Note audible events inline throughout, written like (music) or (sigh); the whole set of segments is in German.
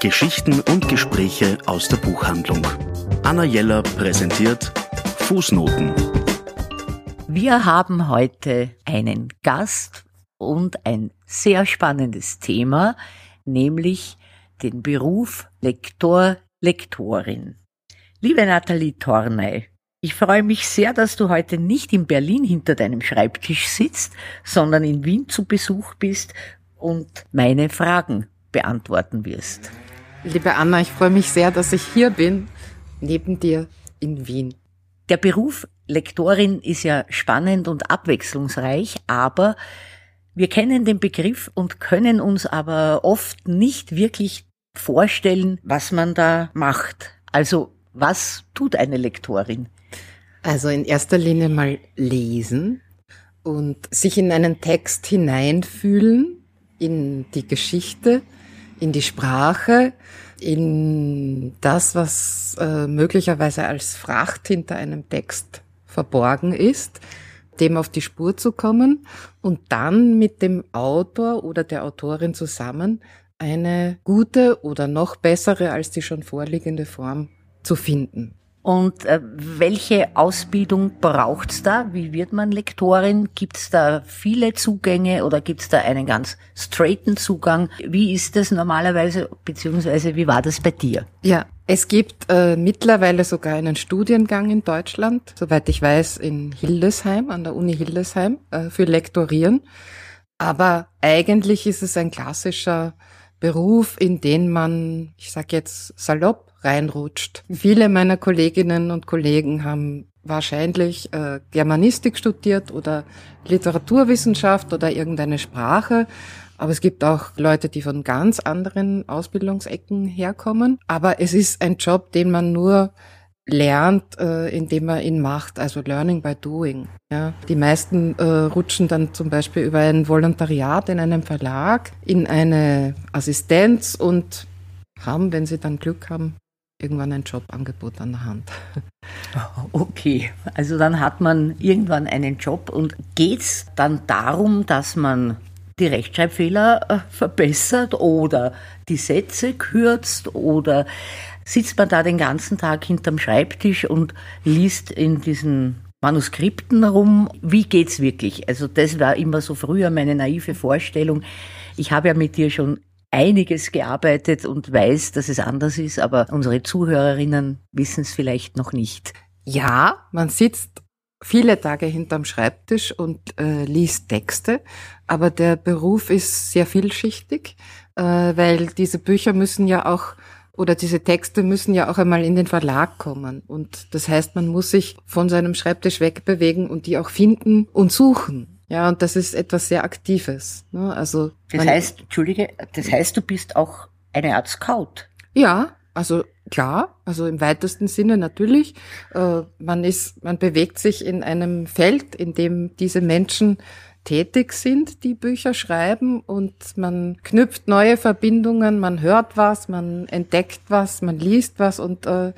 Geschichten und Gespräche aus der Buchhandlung. Anna Jeller präsentiert Fußnoten. Wir haben heute einen Gast und ein sehr spannendes Thema, nämlich den Beruf Lektor, Lektorin. Liebe Nathalie Tornay, ich freue mich sehr, dass du heute nicht in Berlin hinter deinem Schreibtisch sitzt, sondern in Wien zu Besuch bist und meine Fragen beantworten wirst. Liebe Anna, ich freue mich sehr, dass ich hier bin, neben dir in Wien. Der Beruf Lektorin ist ja spannend und abwechslungsreich, aber wir kennen den Begriff und können uns aber oft nicht wirklich vorstellen, was man da macht. Also was tut eine Lektorin? Also in erster Linie mal lesen und sich in einen Text hineinfühlen, in die Geschichte, in die Sprache, in das, was äh, möglicherweise als Fracht hinter einem Text verborgen ist, dem auf die Spur zu kommen und dann mit dem Autor oder der Autorin zusammen eine gute oder noch bessere als die schon vorliegende Form zu finden. Und äh, welche Ausbildung braucht's da? Wie wird man Lektorin? Gibt's da viele Zugänge oder gibt's da einen ganz straighten Zugang? Wie ist das normalerweise, beziehungsweise wie war das bei dir? Ja, es gibt äh, mittlerweile sogar einen Studiengang in Deutschland, soweit ich weiß, in Hildesheim, an der Uni Hildesheim, äh, für Lektorieren. Aber eigentlich ist es ein klassischer Beruf, in den man, ich sag jetzt salopp, reinrutscht. Viele meiner Kolleginnen und Kollegen haben wahrscheinlich äh, Germanistik studiert oder Literaturwissenschaft oder irgendeine Sprache. Aber es gibt auch Leute, die von ganz anderen Ausbildungsecken herkommen. Aber es ist ein Job, den man nur lernt, äh, indem man ihn macht, also Learning by Doing. Ja. Die meisten äh, rutschen dann zum Beispiel über ein Volontariat in einem Verlag, in eine Assistenz und haben, wenn sie dann Glück haben, irgendwann ein Jobangebot an der Hand. (laughs) Okay, also dann hat man irgendwann einen Job und geht's dann darum, dass man die Rechtschreibfehler äh, verbessert oder die Sätze kürzt oder sitzt man da den ganzen Tag hinterm Schreibtisch und liest in diesen Manuskripten rum. Wie geht's wirklich? Also das war immer so früher meine naive Vorstellung. Ich habe ja mit dir schon einiges gearbeitet und weiß, dass es anders ist, aber unsere Zuhörerinnen wissen es vielleicht noch nicht. Ja, man sitzt viele Tage hinterm Schreibtisch und äh, liest Texte, aber der Beruf ist sehr vielschichtig, äh, weil diese Bücher müssen ja auch oder diese Texte müssen ja auch einmal in den Verlag kommen. Und das heißt, man muss sich von seinem Schreibtisch wegbewegen und die auch finden und suchen. Ja, und das ist etwas sehr Aktives. Ne? Also das heißt, Entschuldige, das heißt, du bist auch eine Art Scout. Ja, also klar, also im weitesten Sinne natürlich. Äh, man ist, man bewegt sich in einem Feld, in dem diese Menschen tätig sind, die Bücher schreiben und man knüpft neue Verbindungen, man hört was, man entdeckt was, man liest was und äh,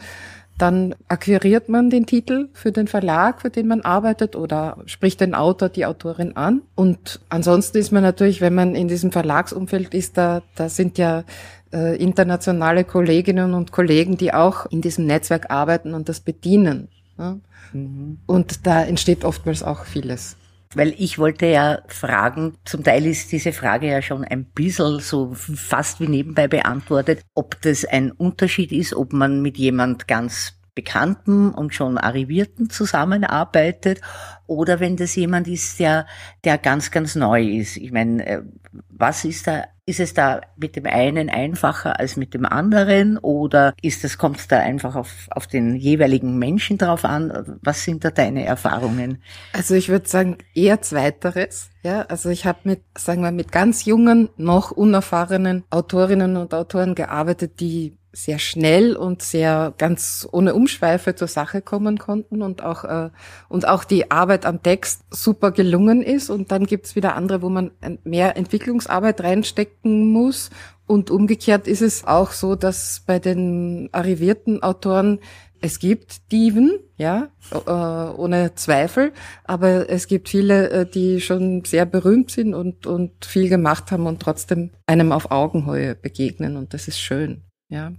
dann akquiriert man den Titel für den Verlag, für den man arbeitet oder spricht den Autor, die Autorin an. Und ansonsten ist man natürlich, wenn man in diesem Verlagsumfeld ist, da, da sind ja äh, internationale Kolleginnen und Kollegen, die auch in diesem Netzwerk arbeiten und das bedienen. Ja? Mhm. Und da entsteht oftmals auch vieles. Weil ich wollte ja fragen, zum Teil ist diese Frage ja schon ein bisschen so fast wie nebenbei beantwortet, ob das ein Unterschied ist, ob man mit jemand ganz Bekannten und schon Arrivierten zusammenarbeitet oder wenn das jemand ist, der, der ganz, ganz neu ist. Ich meine, äh, was ist da, ist es da mit dem einen einfacher als mit dem anderen oder ist das, kommt es da einfach auf, auf den jeweiligen Menschen drauf an? Was sind da deine Erfahrungen? Also ich würde sagen, eher zweiteres. Ja, also ich habe mit, sagen wir, mit ganz jungen, noch unerfahrenen Autorinnen und Autoren gearbeitet, die sehr schnell und sehr ganz ohne Umschweife zur Sache kommen konnten und auch äh, und auch die Arbeit am Text super gelungen ist und dann gibt's wieder andere, wo man mehr Entwicklungsarbeit reinstecken muss und umgekehrt ist es auch so, dass bei den arrivierten Autoren es gibt Diven, ja, äh, ohne Zweifel, aber es gibt viele, äh, die schon sehr berühmt sind und, und viel gemacht haben und trotzdem einem auf Augenhöhe begegnen und das ist schön. Ja.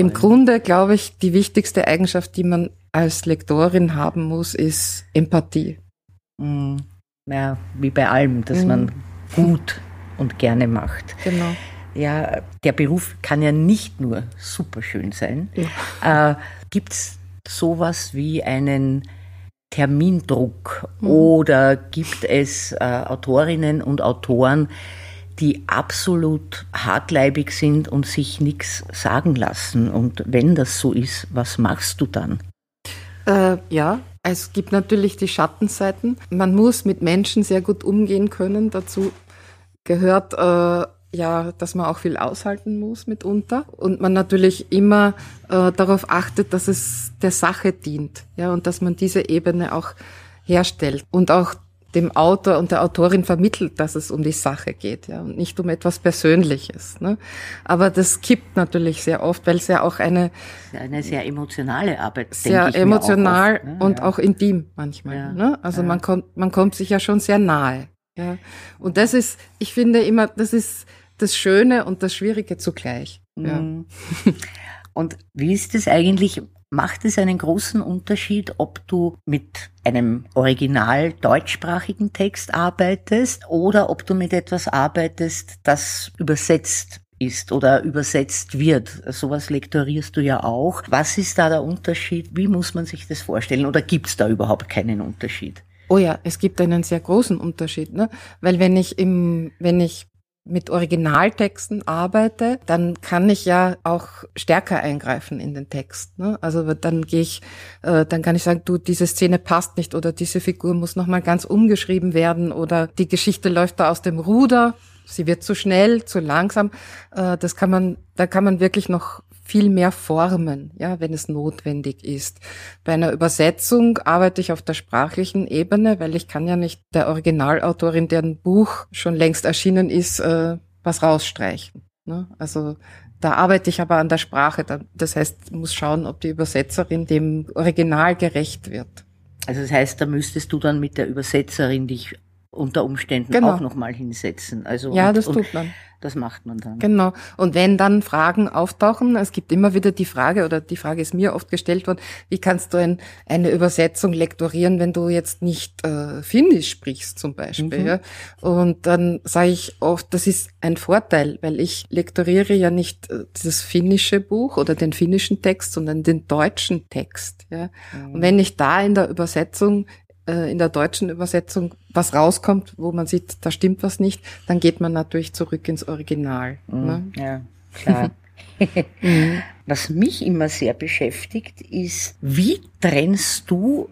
Im Grunde, glaube ich, die wichtigste Eigenschaft, die man als Lektorin haben muss, ist Empathie. Mm, ja, wie bei allem, dass mm. man gut und gerne macht. Genau. Ja, der Beruf kann ja nicht nur superschön sein. Ja. Äh, Gibt es sowas wie einen Termindruck mhm. oder gibt es äh, Autorinnen und Autoren, die absolut hartleibig sind und sich nichts sagen lassen? Und wenn das so ist, was machst du dann? Äh, ja, es gibt natürlich die Schattenseiten. Man muss mit Menschen sehr gut umgehen können. Dazu gehört äh, ja, dass man auch viel aushalten muss mitunter und man natürlich immer äh, darauf achtet, dass es der Sache dient, ja, und dass man diese Ebene auch herstellt und auch dem Autor und der Autorin vermittelt, dass es um die Sache geht, ja, und nicht um etwas Persönliches. Ne? Aber das kippt natürlich sehr oft, weil es ja auch eine eine sehr emotionale Arbeit sehr emotional auch oft, ne? und ja. auch intim manchmal. Ja. Ne? Also ja. man kommt man kommt sich ja schon sehr nahe. Ja, und das ist, ich finde immer, das ist das Schöne und das Schwierige zugleich. Ja. Mhm. Und wie ist es eigentlich? Macht es einen großen Unterschied, ob du mit einem original deutschsprachigen Text arbeitest oder ob du mit etwas arbeitest, das übersetzt ist oder übersetzt wird. Sowas lektorierst du ja auch. Was ist da der Unterschied? Wie muss man sich das vorstellen? Oder gibt es da überhaupt keinen Unterschied? Oh ja, es gibt einen sehr großen Unterschied, ne? Weil wenn ich im, wenn ich mit Originaltexten arbeite, dann kann ich ja auch stärker eingreifen in den Text. Ne? Also dann gehe ich, äh, dann kann ich sagen, du, diese Szene passt nicht oder diese Figur muss nochmal ganz umgeschrieben werden oder die Geschichte läuft da aus dem Ruder, sie wird zu schnell, zu langsam. Äh, das kann man, da kann man wirklich noch viel mehr formen, ja, wenn es notwendig ist. Bei einer Übersetzung arbeite ich auf der sprachlichen Ebene, weil ich kann ja nicht der Originalautorin, deren Buch schon längst erschienen ist, äh, was rausstreichen. Ne? Also da arbeite ich aber an der Sprache. Das heißt, muss schauen, ob die Übersetzerin dem Original gerecht wird. Also das heißt, da müsstest du dann mit der Übersetzerin dich unter Umständen genau. auch nochmal hinsetzen. Also ja, und, das tut man. Das macht man dann. Genau. Und wenn dann Fragen auftauchen, es gibt immer wieder die Frage, oder die Frage ist mir oft gestellt worden, wie kannst du ein, eine Übersetzung lektorieren, wenn du jetzt nicht äh, Finnisch sprichst zum Beispiel. Mhm. Ja? Und dann sage ich oft, das ist ein Vorteil, weil ich lektoriere ja nicht äh, das finnische Buch oder den finnischen Text, sondern den deutschen Text. Ja? Mhm. Und wenn ich da in der Übersetzung äh, in der deutschen Übersetzung was rauskommt, wo man sieht, da stimmt was nicht, dann geht man natürlich zurück ins Original. Mhm. Ne? Ja, klar. (laughs) (laughs) Was mich immer sehr beschäftigt, ist, wie trennst du,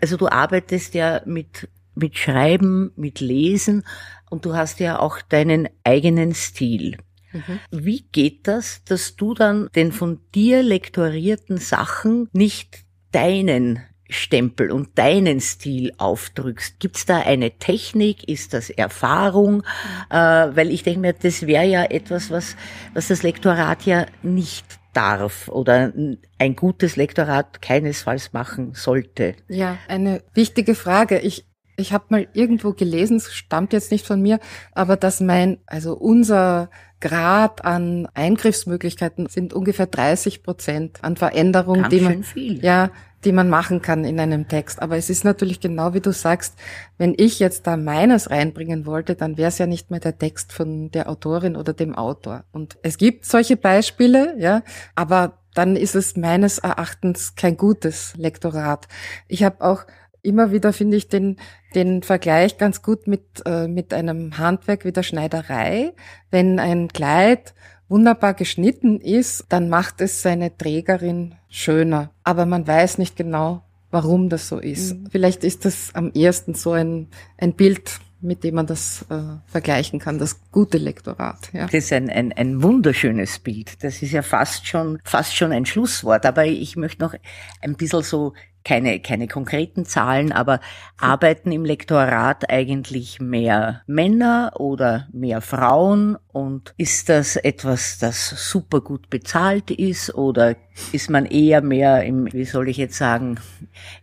also du arbeitest ja mit, mit Schreiben, mit Lesen und du hast ja auch deinen eigenen Stil. Mhm. Wie geht das, dass du dann den von dir lektorierten Sachen nicht deinen Stempel und deinen Stil aufdrückst. Gibt's da eine Technik? Ist das Erfahrung? Äh, weil ich denke mir, das wäre ja etwas, was, was das Lektorat ja nicht darf oder ein gutes Lektorat keinesfalls machen sollte. Ja, eine wichtige Frage. Ich ich habe mal irgendwo gelesen, es stammt jetzt nicht von mir, aber dass mein, also unser Grad an Eingriffsmöglichkeiten sind ungefähr 30 Prozent an Veränderungen, die man, viel. ja, die man machen kann in einem Text. Aber es ist natürlich genau wie du sagst, wenn ich jetzt da meines reinbringen wollte, dann wäre es ja nicht mehr der Text von der Autorin oder dem Autor. Und es gibt solche Beispiele, ja, aber dann ist es meines Erachtens kein gutes Lektorat. Ich habe auch immer wieder, finde ich, den, den Vergleich ganz gut mit, äh, mit einem Handwerk wie der Schneiderei. Wenn ein Kleid wunderbar geschnitten ist, dann macht es seine Trägerin schöner. Aber man weiß nicht genau, warum das so ist. Mhm. Vielleicht ist das am ersten so ein, ein Bild, mit dem man das äh, vergleichen kann, das gute Lektorat. Ja. Das ist ein, ein, ein wunderschönes Bild. Das ist ja fast schon, fast schon ein Schlusswort. Aber ich möchte noch ein bisschen so keine, keine konkreten Zahlen, aber arbeiten im Lektorat eigentlich mehr Männer oder mehr Frauen? Und ist das etwas, das super gut bezahlt ist oder ist man eher mehr im, wie soll ich jetzt sagen,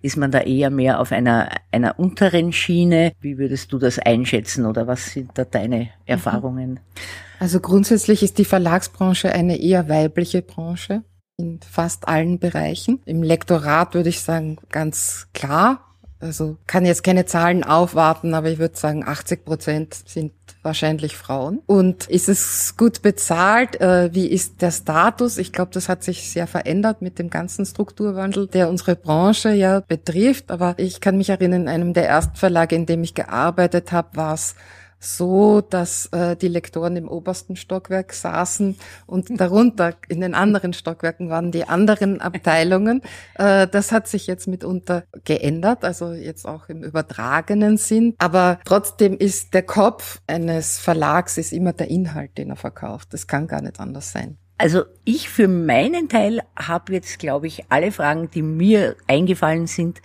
ist man da eher mehr auf einer, einer unteren Schiene? Wie würdest du das einschätzen oder was sind da deine Erfahrungen? Also grundsätzlich ist die Verlagsbranche eine eher weibliche Branche in fast allen Bereichen. Im Lektorat würde ich sagen, ganz klar. Also kann jetzt keine Zahlen aufwarten, aber ich würde sagen, 80 Prozent sind wahrscheinlich Frauen. Und ist es gut bezahlt? Äh, wie ist der Status? Ich glaube, das hat sich sehr verändert mit dem ganzen Strukturwandel, der unsere Branche ja betrifft. Aber ich kann mich erinnern, in einem der ersten Verlage, in dem ich gearbeitet habe, war es so, dass äh, die Lektoren im obersten Stockwerk saßen und (laughs) darunter in den anderen Stockwerken waren die anderen Abteilungen. Äh, das hat sich jetzt mitunter geändert, also jetzt auch im übertragenen Sinn. Aber trotzdem ist der Kopf eines Verlags ist immer der Inhalt, den er verkauft. Das kann gar nicht anders sein. Also ich für meinen Teil habe jetzt, glaube ich, alle Fragen, die mir eingefallen sind,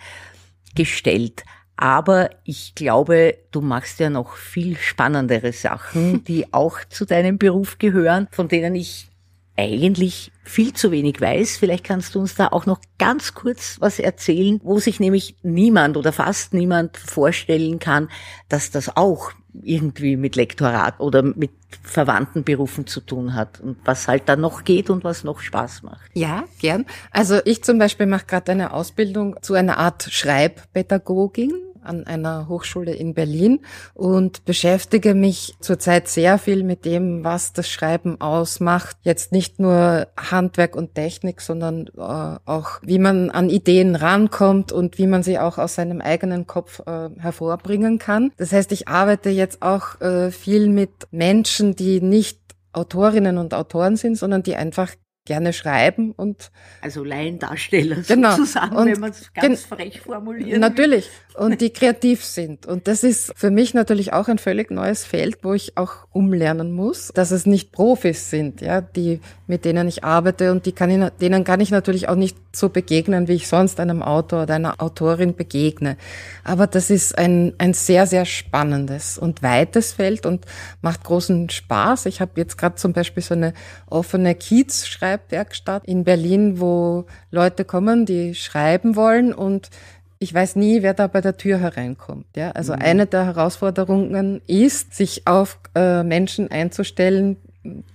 gestellt. Aber ich glaube, du machst ja noch viel spannendere Sachen, (laughs) die auch zu deinem Beruf gehören, von denen ich eigentlich viel zu wenig weiß. Vielleicht kannst du uns da auch noch ganz kurz was erzählen, wo sich nämlich niemand oder fast niemand vorstellen kann, dass das auch irgendwie mit Lektorat oder mit verwandten Berufen zu tun hat und was halt dann noch geht und was noch Spaß macht. Ja, gern. Also ich zum Beispiel mache gerade eine Ausbildung zu einer Art Schreibpädagogin an einer Hochschule in Berlin und beschäftige mich zurzeit sehr viel mit dem, was das Schreiben ausmacht. Jetzt nicht nur Handwerk und Technik, sondern äh, auch, wie man an Ideen rankommt und wie man sie auch aus seinem eigenen Kopf äh, hervorbringen kann. Das heißt, ich arbeite jetzt auch äh, viel mit Menschen, die nicht Autorinnen und Autoren sind, sondern die einfach gerne schreiben und also Laiendarsteller genau. sozusagen, und wenn man es ganz frech formuliert. Natürlich und die kreativ sind und das ist für mich natürlich auch ein völlig neues Feld, wo ich auch umlernen muss, dass es nicht Profis sind, ja, die mit denen ich arbeite und die kann ich, denen kann ich natürlich auch nicht so begegnen, wie ich sonst einem Autor oder einer Autorin begegne. Aber das ist ein ein sehr sehr spannendes und weites Feld und macht großen Spaß. Ich habe jetzt gerade zum Beispiel so eine offene Kiez-Schreibung Schreibwerkstatt in Berlin, wo Leute kommen, die schreiben wollen und ich weiß nie, wer da bei der Tür hereinkommt. Ja, also mhm. eine der Herausforderungen ist, sich auf äh, Menschen einzustellen,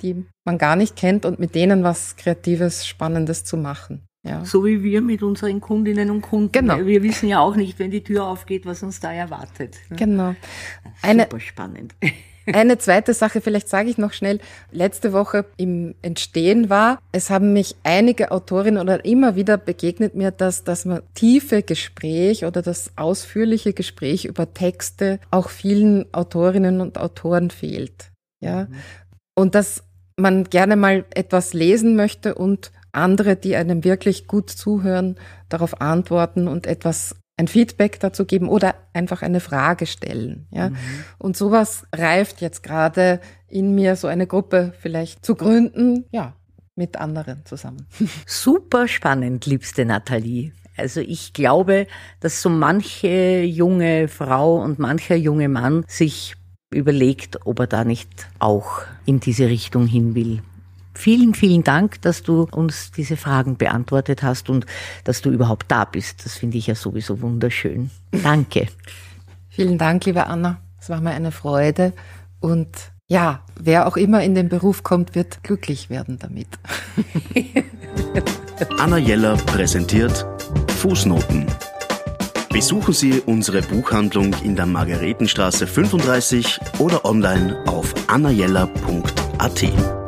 die man gar nicht kennt und mit denen was Kreatives, Spannendes zu machen. Ja. So wie wir mit unseren Kundinnen und Kunden. Genau. Wir wissen ja auch nicht, wenn die Tür aufgeht, was uns da erwartet. Genau. Eine, Super spannend. Eine zweite Sache, vielleicht sage ich noch schnell, letzte Woche im Entstehen war, es haben mich einige Autorinnen oder immer wieder begegnet mir, dass, dass man tiefe Gespräch oder das ausführliche Gespräch über Texte auch vielen Autorinnen und Autoren fehlt. Ja. Mhm. Und dass man gerne mal etwas lesen möchte und andere, die einem wirklich gut zuhören, darauf antworten und etwas ein Feedback dazu geben oder einfach eine Frage stellen. Ja? Mhm. Und sowas reift jetzt gerade in mir, so eine Gruppe vielleicht zu gründen, ja, mit anderen zusammen. (laughs) Super spannend, liebste Nathalie. Also ich glaube, dass so manche junge Frau und mancher junge Mann sich überlegt, ob er da nicht auch in diese Richtung hin will. Vielen, vielen Dank, dass du uns diese Fragen beantwortet hast und dass du überhaupt da bist. Das finde ich ja sowieso wunderschön. Danke. (laughs) Vielen Dank, liebe Anna. Es war mir eine Freude. Und ja, wer auch immer in den Beruf kommt, wird glücklich werden damit. (laughs) Anna Jeller präsentiert Fußnoten. Besuchen Sie unsere Buchhandlung in der Margaretenstraße 35 oder online auf annajeller.at.